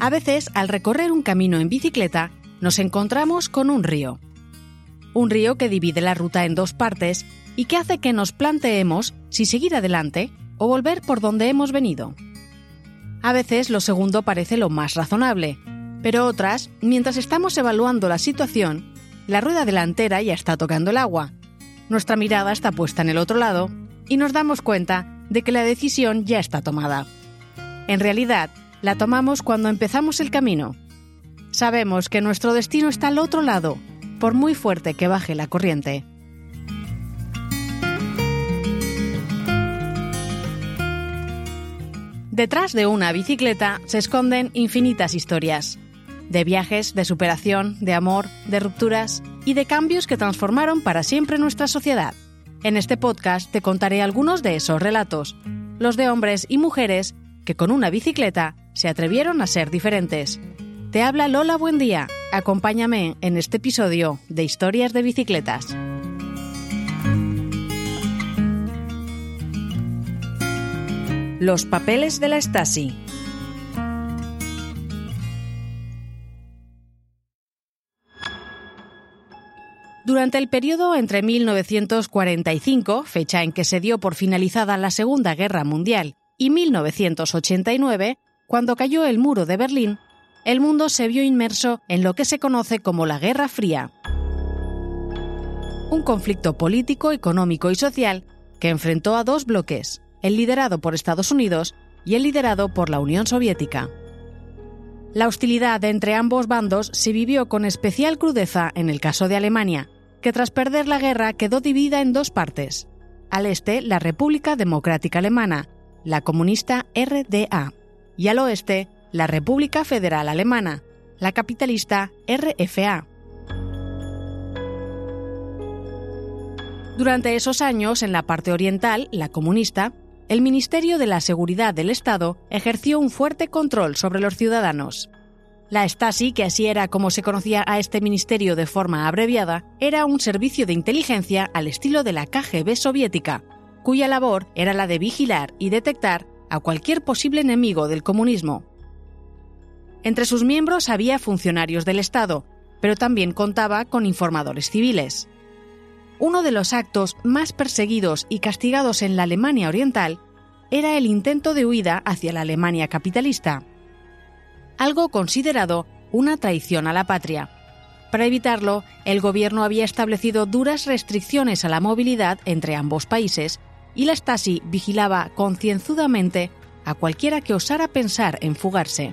A veces, al recorrer un camino en bicicleta, nos encontramos con un río. Un río que divide la ruta en dos partes y que hace que nos planteemos si seguir adelante o volver por donde hemos venido. A veces lo segundo parece lo más razonable, pero otras, mientras estamos evaluando la situación, la rueda delantera ya está tocando el agua, nuestra mirada está puesta en el otro lado y nos damos cuenta de que la decisión ya está tomada. En realidad, la tomamos cuando empezamos el camino. Sabemos que nuestro destino está al otro lado, por muy fuerte que baje la corriente. Detrás de una bicicleta se esconden infinitas historias. De viajes, de superación, de amor, de rupturas y de cambios que transformaron para siempre nuestra sociedad. En este podcast te contaré algunos de esos relatos, los de hombres y mujeres que con una bicicleta se atrevieron a ser diferentes. Te habla Lola Buen Día. Acompáñame en este episodio de Historias de Bicicletas. Los papeles de la Stasi. Durante el periodo entre 1945, fecha en que se dio por finalizada la Segunda Guerra Mundial, y 1989, cuando cayó el muro de Berlín, el mundo se vio inmerso en lo que se conoce como la Guerra Fría. Un conflicto político, económico y social que enfrentó a dos bloques, el liderado por Estados Unidos y el liderado por la Unión Soviética. La hostilidad entre ambos bandos se vivió con especial crudeza en el caso de Alemania, que tras perder la guerra quedó dividida en dos partes. Al este, la República Democrática Alemana, la comunista RDA, y al oeste, la República Federal Alemana, la capitalista RFA. Durante esos años, en la parte oriental, la comunista, el Ministerio de la Seguridad del Estado ejerció un fuerte control sobre los ciudadanos. La Stasi, que así era como se conocía a este ministerio de forma abreviada, era un servicio de inteligencia al estilo de la KGB soviética, cuya labor era la de vigilar y detectar a cualquier posible enemigo del comunismo. Entre sus miembros había funcionarios del Estado, pero también contaba con informadores civiles. Uno de los actos más perseguidos y castigados en la Alemania Oriental era el intento de huida hacia la Alemania capitalista algo considerado una traición a la patria. Para evitarlo, el gobierno había establecido duras restricciones a la movilidad entre ambos países y la Stasi vigilaba concienzudamente a cualquiera que osara pensar en fugarse.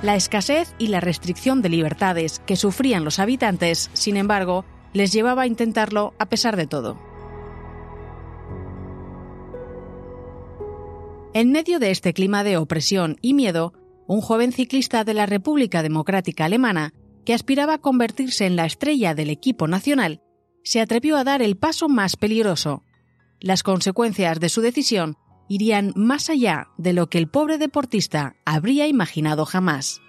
La escasez y la restricción de libertades que sufrían los habitantes, sin embargo, les llevaba a intentarlo a pesar de todo. En medio de este clima de opresión y miedo, un joven ciclista de la República Democrática Alemana, que aspiraba a convertirse en la estrella del equipo nacional, se atrevió a dar el paso más peligroso. Las consecuencias de su decisión irían más allá de lo que el pobre deportista habría imaginado jamás.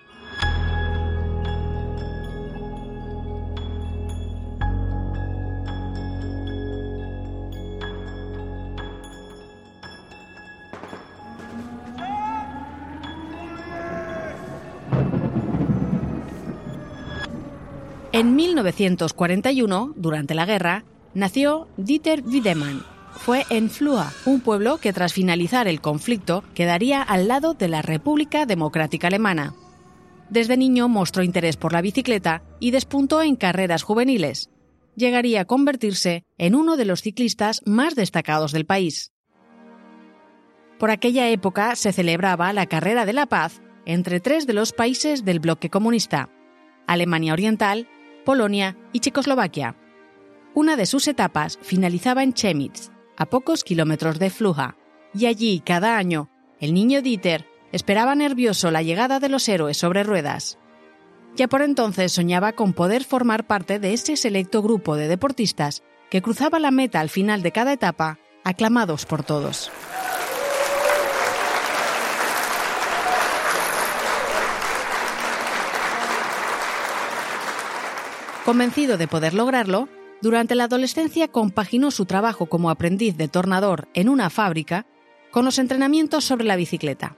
En 1941, durante la guerra, nació Dieter Wiedemann. Fue en Flua, un pueblo que tras finalizar el conflicto quedaría al lado de la República Democrática Alemana. Desde niño mostró interés por la bicicleta y despuntó en carreras juveniles. Llegaría a convertirse en uno de los ciclistas más destacados del país. Por aquella época se celebraba la Carrera de la Paz entre tres de los países del bloque comunista, Alemania Oriental, Polonia y Checoslovaquia. Una de sus etapas finalizaba en Chemnitz, a pocos kilómetros de Fluja, y allí cada año el niño Dieter esperaba nervioso la llegada de los héroes sobre ruedas. Ya por entonces soñaba con poder formar parte de ese selecto grupo de deportistas que cruzaba la meta al final de cada etapa, aclamados por todos. Convencido de poder lograrlo, Durante la adolescencia compaginó su trabajo como aprendiz de tornador en una fábrica con los entrenamientos sobre la bicicleta.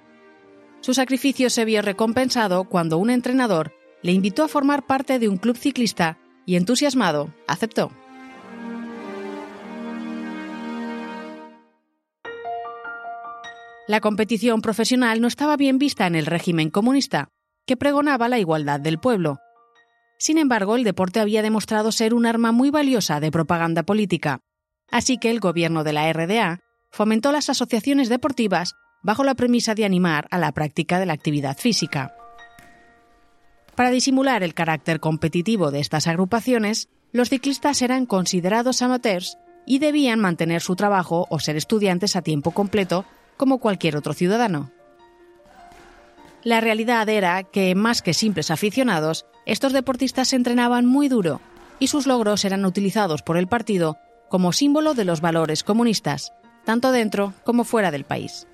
Su sacrificio se vio recompensado cuando un entrenador le invitó a formar parte de un club ciclista y entusiasmado aceptó. La competición profesional no estaba bien vista en el régimen comunista, que pregonaba la igualdad del pueblo. Sin embargo, el deporte había demostrado ser un arma muy valiosa de propaganda política, así que el gobierno de la RDA fomentó las asociaciones deportivas bajo la premisa de animar a la práctica de la actividad física. Para disimular el carácter competitivo de estas agrupaciones, los ciclistas eran considerados amateurs y debían mantener su trabajo o ser estudiantes a tiempo completo como cualquier otro ciudadano. La realidad era que, más que simples aficionados, estos deportistas se entrenaban muy duro y sus logros eran utilizados por el partido como símbolo de los valores comunistas, tanto dentro como fuera del país.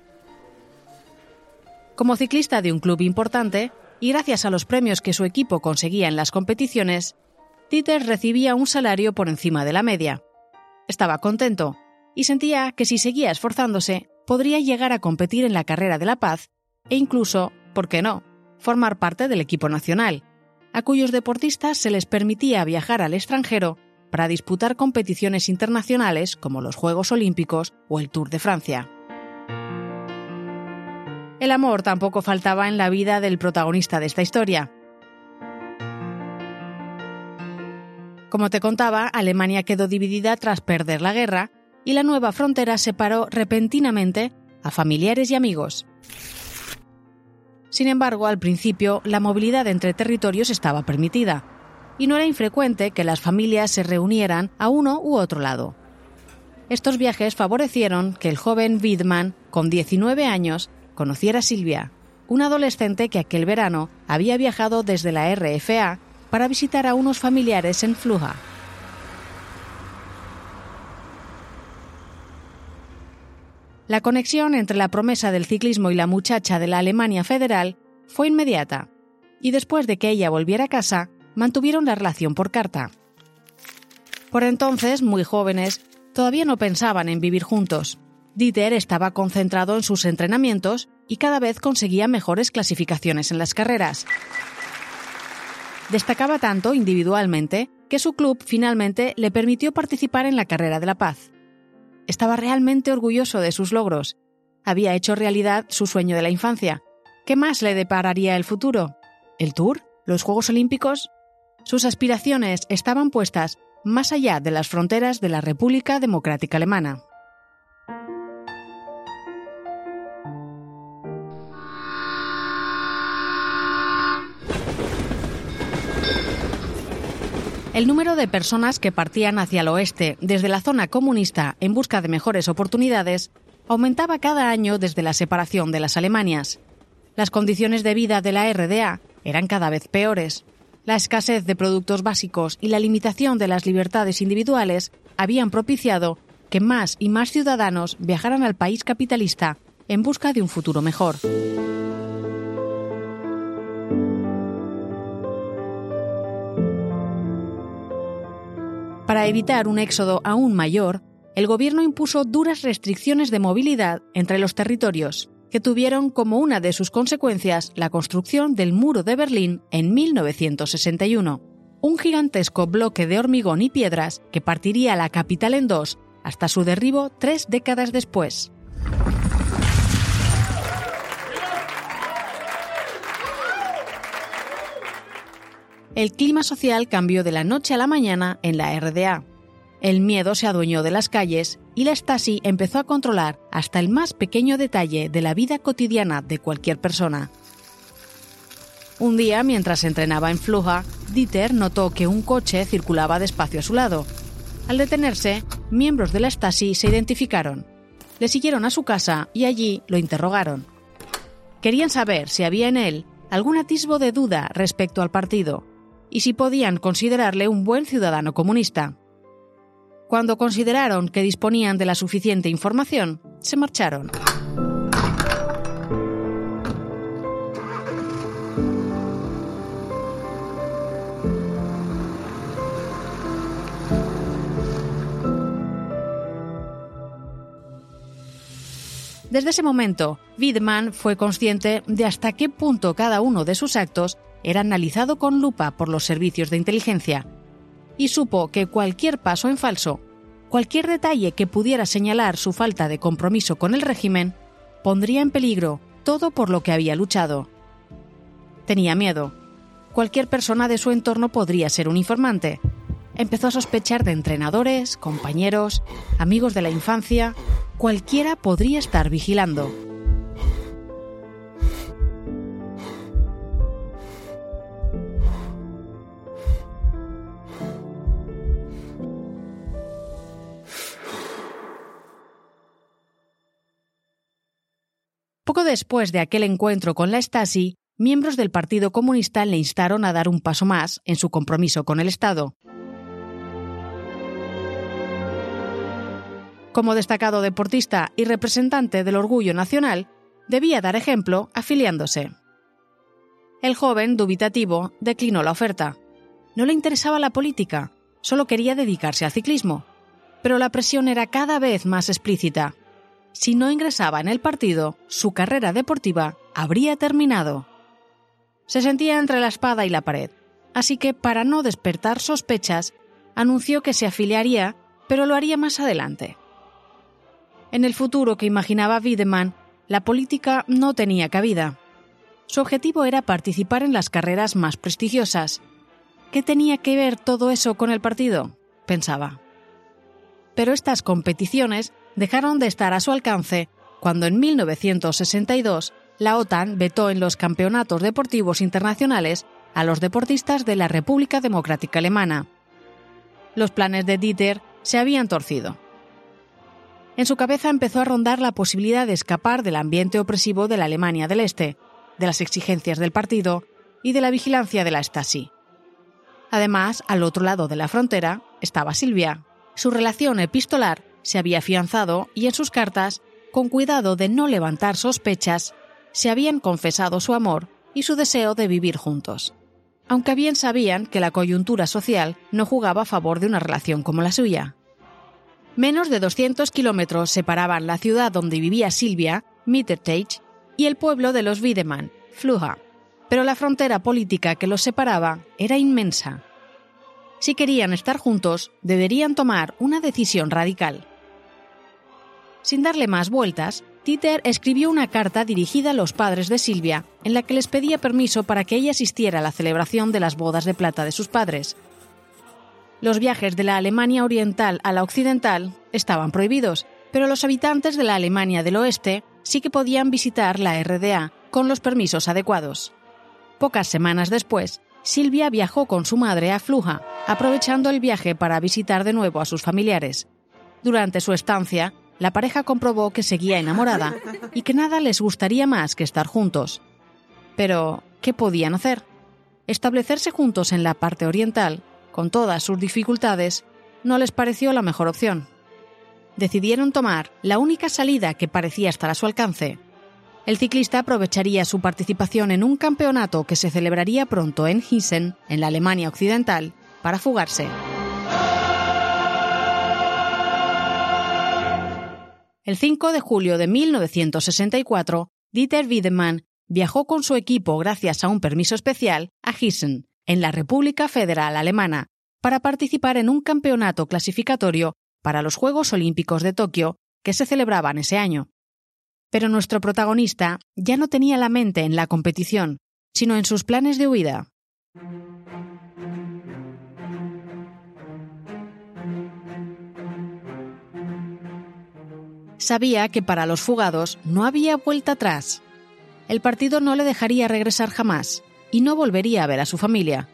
Como ciclista de un club importante, y gracias a los premios que su equipo conseguía en las competiciones, Dieter recibía un salario por encima de la media. Estaba contento y sentía que si seguía esforzándose, podría llegar a competir en la carrera de la paz e incluso, ¿por qué no?, formar parte del equipo nacional, a cuyos deportistas se les permitía viajar al extranjero para disputar competiciones internacionales como los Juegos Olímpicos o el Tour de Francia. El amor tampoco faltaba en la vida del protagonista de esta historia. Como te contaba, Alemania quedó dividida tras perder la guerra y la nueva frontera separó repentinamente a familiares y amigos. Sin embargo, al principio, la movilidad entre territorios estaba permitida, y no era infrecuente que las familias se reunieran a uno u otro lado. Estos viajes favorecieron que el joven Widman, con 19 años, conociera a Silvia, una adolescente que aquel verano había viajado desde la RFA para visitar a unos familiares en Fluja. La conexión entre la promesa del ciclismo y la muchacha de la Alemania federal fue inmediata, y después de que ella volviera a casa, mantuvieron la relación por carta. Por entonces, muy jóvenes, todavía no pensaban en vivir juntos. Dieter estaba concentrado en sus entrenamientos y cada vez conseguía mejores clasificaciones en las carreras. Destacaba tanto individualmente que su club finalmente le permitió participar en la carrera de la paz. Estaba realmente orgulloso de sus logros. Había hecho realidad su sueño de la infancia. ¿Qué más le depararía el futuro? ¿El Tour? ¿Los Juegos Olímpicos? Sus aspiraciones estaban puestas más allá de las fronteras de la República Democrática Alemana. El número de personas que partían hacia el oeste desde la zona comunista en busca de mejores oportunidades aumentaba cada año desde la separación de las Alemanias. Las condiciones de vida de la RDA eran cada vez peores. La escasez de productos básicos y la limitación de las libertades individuales habían propiciado que más y más ciudadanos viajaran al país capitalista en busca de un futuro mejor. Para evitar un éxodo aún mayor, el gobierno impuso duras restricciones de movilidad entre los territorios, que tuvieron como una de sus consecuencias la construcción del Muro de Berlín en 1961, un gigantesco bloque de hormigón y piedras que partiría la capital en dos hasta su derribo tres décadas después. El clima social cambió de la noche a la mañana en la RDA. El miedo se adueñó de las calles y la Stasi empezó a controlar hasta el más pequeño detalle de la vida cotidiana de cualquier persona. Un día, mientras entrenaba en Fluja, Dieter notó que un coche circulaba despacio a su lado. Al detenerse, miembros de la Stasi se identificaron. Le siguieron a su casa y allí lo interrogaron. Querían saber si había en él algún atisbo de duda respecto al partido y si podían considerarle un buen ciudadano comunista. Cuando consideraron que disponían de la suficiente información, se marcharon. Desde ese momento, Widman fue consciente de hasta qué punto cada uno de sus actos era analizado con lupa por los servicios de inteligencia y supo que cualquier paso en falso, cualquier detalle que pudiera señalar su falta de compromiso con el régimen, pondría en peligro todo por lo que había luchado. Tenía miedo. Cualquier persona de su entorno podría ser un informante. Empezó a sospechar de entrenadores, compañeros, amigos de la infancia. Cualquiera podría estar vigilando. Poco después de aquel encuentro con la Stasi, miembros del Partido Comunista le instaron a dar un paso más en su compromiso con el Estado. Como destacado deportista y representante del orgullo nacional, debía dar ejemplo afiliándose. El joven, dubitativo, declinó la oferta. No le interesaba la política, solo quería dedicarse al ciclismo. Pero la presión era cada vez más explícita si no ingresaba en el partido, su carrera deportiva habría terminado. Se sentía entre la espada y la pared, así que para no despertar sospechas, anunció que se afiliaría, pero lo haría más adelante. En el futuro que imaginaba Wiedemann, la política no tenía cabida. Su objetivo era participar en las carreras más prestigiosas. ¿Qué tenía que ver todo eso con el partido? pensaba. Pero estas competiciones dejaron de estar a su alcance cuando en 1962 la OTAN vetó en los campeonatos deportivos internacionales a los deportistas de la República Democrática Alemana. Los planes de Dieter se habían torcido. En su cabeza empezó a rondar la posibilidad de escapar del ambiente opresivo de la Alemania del Este, de las exigencias del partido y de la vigilancia de la Stasi. Además, al otro lado de la frontera estaba Silvia. Su relación epistolar se había afianzado y en sus cartas, con cuidado de no levantar sospechas, se habían confesado su amor y su deseo de vivir juntos. Aunque bien sabían que la coyuntura social no jugaba a favor de una relación como la suya. Menos de 200 kilómetros separaban la ciudad donde vivía Silvia, Mitterteich, y el pueblo de los Wiedemann, Fluha, pero la frontera política que los separaba era inmensa. Si querían estar juntos, deberían tomar una decisión radical. Sin darle más vueltas, Titer escribió una carta dirigida a los padres de Silvia, en la que les pedía permiso para que ella asistiera a la celebración de las bodas de plata de sus padres. Los viajes de la Alemania oriental a la occidental estaban prohibidos, pero los habitantes de la Alemania del oeste sí que podían visitar la RDA con los permisos adecuados. Pocas semanas después, Silvia viajó con su madre a Fluja, aprovechando el viaje para visitar de nuevo a sus familiares. Durante su estancia, la pareja comprobó que seguía enamorada y que nada les gustaría más que estar juntos. Pero, ¿qué podían hacer? Establecerse juntos en la parte oriental, con todas sus dificultades, no les pareció la mejor opción. Decidieron tomar la única salida que parecía estar a su alcance. El ciclista aprovecharía su participación en un campeonato que se celebraría pronto en Gießen, en la Alemania Occidental, para fugarse. El 5 de julio de 1964, Dieter Wiedemann viajó con su equipo gracias a un permiso especial a Gießen, en la República Federal Alemana, para participar en un campeonato clasificatorio para los Juegos Olímpicos de Tokio que se celebraban ese año. Pero nuestro protagonista ya no tenía la mente en la competición, sino en sus planes de huida. Sabía que para los fugados no había vuelta atrás. El partido no le dejaría regresar jamás y no volvería a ver a su familia.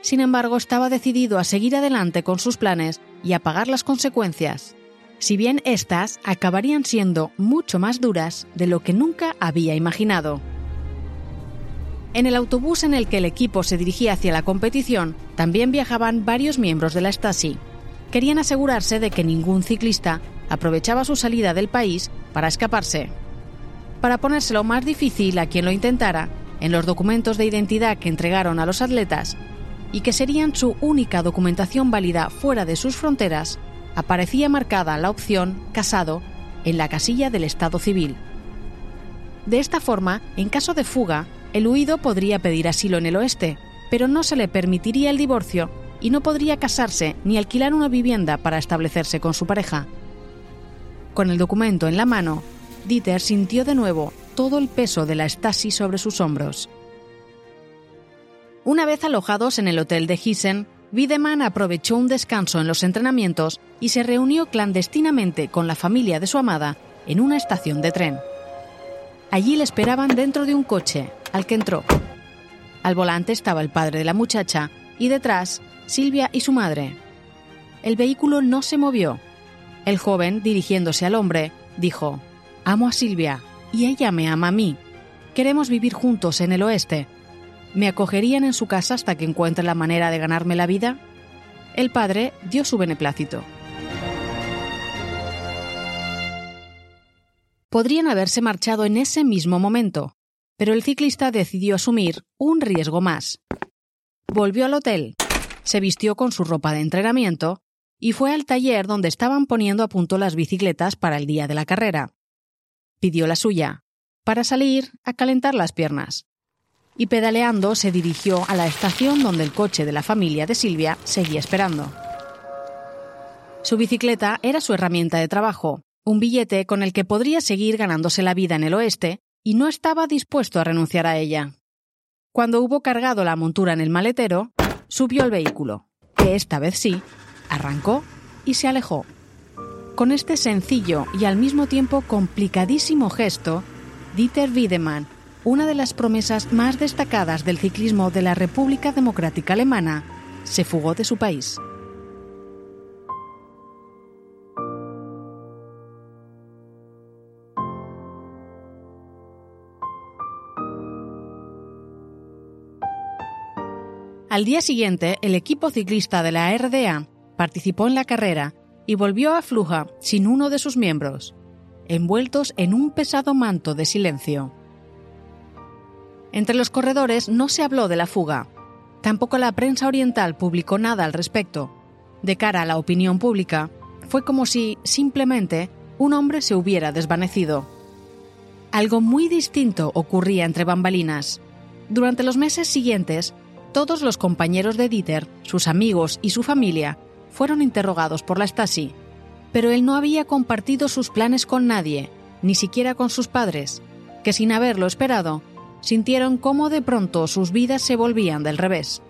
Sin embargo, estaba decidido a seguir adelante con sus planes y a pagar las consecuencias, si bien éstas acabarían siendo mucho más duras de lo que nunca había imaginado. En el autobús en el que el equipo se dirigía hacia la competición también viajaban varios miembros de la Stasi. Querían asegurarse de que ningún ciclista aprovechaba su salida del país para escaparse. Para ponérselo más difícil a quien lo intentara, en los documentos de identidad que entregaron a los atletas y que serían su única documentación válida fuera de sus fronteras, aparecía marcada la opción casado en la casilla del Estado civil. De esta forma, en caso de fuga, el huido podría pedir asilo en el oeste, pero no se le permitiría el divorcio y no podría casarse ni alquilar una vivienda para establecerse con su pareja. Con el documento en la mano, Dieter sintió de nuevo todo el peso de la Stasi sobre sus hombros. Una vez alojados en el hotel de Gießen, Wiedemann aprovechó un descanso en los entrenamientos y se reunió clandestinamente con la familia de su amada en una estación de tren. Allí le esperaban dentro de un coche, al que entró. Al volante estaba el padre de la muchacha y detrás Silvia y su madre. El vehículo no se movió. El joven, dirigiéndose al hombre, dijo, Amo a Silvia y ella me ama a mí. Queremos vivir juntos en el oeste. ¿Me acogerían en su casa hasta que encuentre la manera de ganarme la vida? El padre dio su beneplácito. Podrían haberse marchado en ese mismo momento, pero el ciclista decidió asumir un riesgo más. Volvió al hotel, se vistió con su ropa de entrenamiento y fue al taller donde estaban poniendo a punto las bicicletas para el día de la carrera. Pidió la suya, para salir a calentar las piernas. Y pedaleando se dirigió a la estación donde el coche de la familia de Silvia seguía esperando. Su bicicleta era su herramienta de trabajo, un billete con el que podría seguir ganándose la vida en el oeste y no estaba dispuesto a renunciar a ella. Cuando hubo cargado la montura en el maletero, subió al vehículo, que esta vez sí, arrancó y se alejó. Con este sencillo y al mismo tiempo complicadísimo gesto, Dieter Wiedemann, una de las promesas más destacadas del ciclismo de la República Democrática Alemana, se fugó de su país. Al día siguiente, el equipo ciclista de la RDA participó en la carrera y volvió a Fluja sin uno de sus miembros, envueltos en un pesado manto de silencio. Entre los corredores no se habló de la fuga. Tampoco la prensa oriental publicó nada al respecto. De cara a la opinión pública, fue como si, simplemente, un hombre se hubiera desvanecido. Algo muy distinto ocurría entre bambalinas. Durante los meses siguientes, todos los compañeros de Dieter, sus amigos y su familia fueron interrogados por la Stasi, pero él no había compartido sus planes con nadie, ni siquiera con sus padres, que sin haberlo esperado, sintieron cómo de pronto sus vidas se volvían del revés.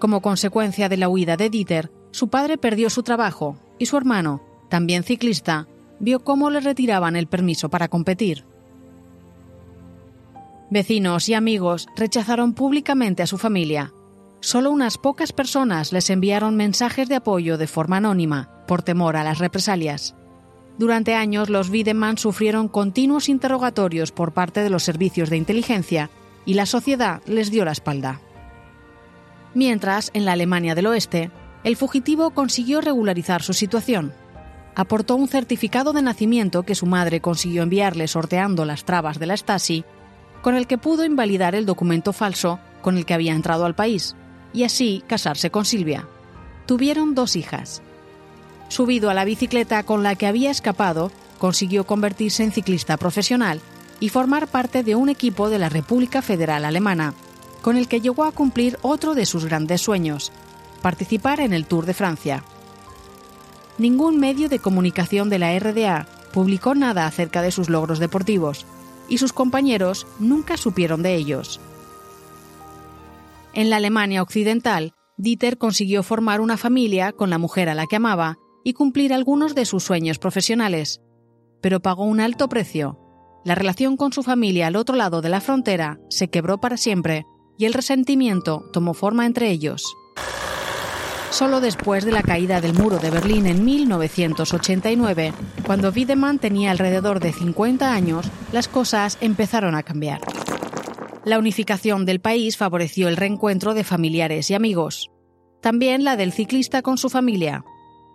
Como consecuencia de la huida de Dieter, su padre perdió su trabajo y su hermano, también ciclista, vio cómo le retiraban el permiso para competir. Vecinos y amigos rechazaron públicamente a su familia. Solo unas pocas personas les enviaron mensajes de apoyo de forma anónima, por temor a las represalias. Durante años los Wiedemann sufrieron continuos interrogatorios por parte de los servicios de inteligencia y la sociedad les dio la espalda. Mientras, en la Alemania del Oeste, el fugitivo consiguió regularizar su situación. Aportó un certificado de nacimiento que su madre consiguió enviarle sorteando las trabas de la Stasi con el que pudo invalidar el documento falso con el que había entrado al país, y así casarse con Silvia. Tuvieron dos hijas. Subido a la bicicleta con la que había escapado, consiguió convertirse en ciclista profesional y formar parte de un equipo de la República Federal Alemana, con el que llegó a cumplir otro de sus grandes sueños, participar en el Tour de Francia. Ningún medio de comunicación de la RDA publicó nada acerca de sus logros deportivos, y sus compañeros nunca supieron de ellos. En la Alemania occidental, Dieter consiguió formar una familia con la mujer a la que amaba y cumplir algunos de sus sueños profesionales, pero pagó un alto precio. La relación con su familia al otro lado de la frontera se quebró para siempre y el resentimiento tomó forma entre ellos. Solo después de la caída del muro de Berlín en 1989, cuando Wiedemann tenía alrededor de 50 años, las cosas empezaron a cambiar. La unificación del país favoreció el reencuentro de familiares y amigos. También la del ciclista con su familia.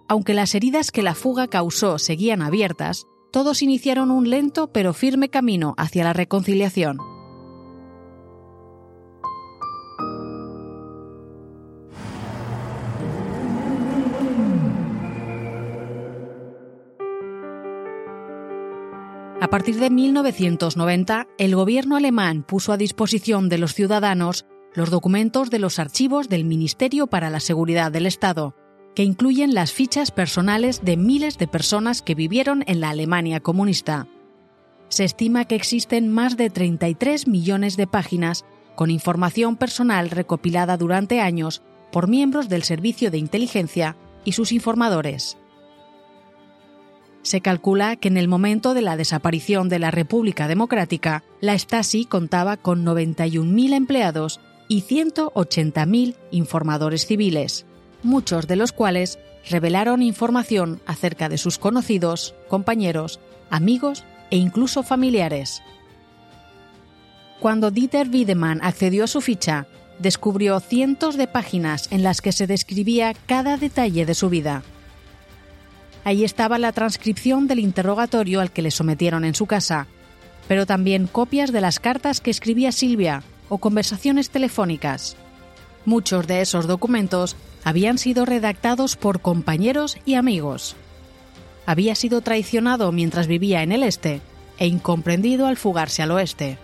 Aunque las heridas que la fuga causó seguían abiertas, todos iniciaron un lento pero firme camino hacia la reconciliación. A partir de 1990, el gobierno alemán puso a disposición de los ciudadanos los documentos de los archivos del Ministerio para la Seguridad del Estado, que incluyen las fichas personales de miles de personas que vivieron en la Alemania comunista. Se estima que existen más de 33 millones de páginas con información personal recopilada durante años por miembros del Servicio de Inteligencia y sus informadores. Se calcula que en el momento de la desaparición de la República Democrática, la Stasi contaba con 91.000 empleados y 180.000 informadores civiles, muchos de los cuales revelaron información acerca de sus conocidos, compañeros, amigos e incluso familiares. Cuando Dieter Wiedemann accedió a su ficha, descubrió cientos de páginas en las que se describía cada detalle de su vida. Ahí estaba la transcripción del interrogatorio al que le sometieron en su casa, pero también copias de las cartas que escribía Silvia o conversaciones telefónicas. Muchos de esos documentos habían sido redactados por compañeros y amigos. Había sido traicionado mientras vivía en el este e incomprendido al fugarse al oeste.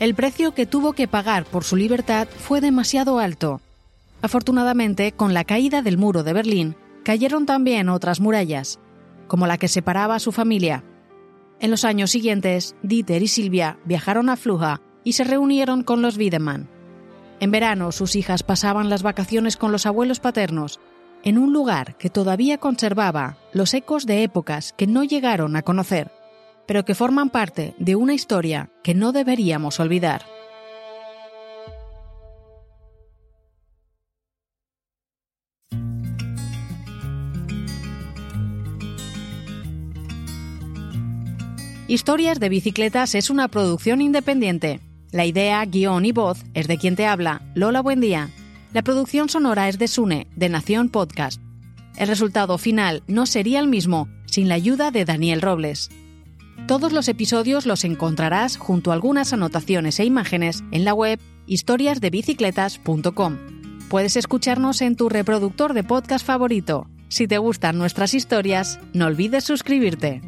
El precio que tuvo que pagar por su libertad fue demasiado alto. Afortunadamente, con la caída del muro de Berlín, cayeron también otras murallas, como la que separaba a su familia. En los años siguientes, Dieter y Silvia viajaron a Fluja y se reunieron con los Wiedemann. En verano sus hijas pasaban las vacaciones con los abuelos paternos, en un lugar que todavía conservaba los ecos de épocas que no llegaron a conocer, pero que forman parte de una historia que no deberíamos olvidar. Historias de Bicicletas es una producción independiente la idea, guion y voz es de quien te habla, Lola Buen Día. La producción sonora es de Sune, de Nación Podcast. El resultado final no sería el mismo sin la ayuda de Daniel Robles. Todos los episodios los encontrarás junto a algunas anotaciones e imágenes en la web historiasdebicicletas.com. Puedes escucharnos en tu reproductor de podcast favorito. Si te gustan nuestras historias, no olvides suscribirte.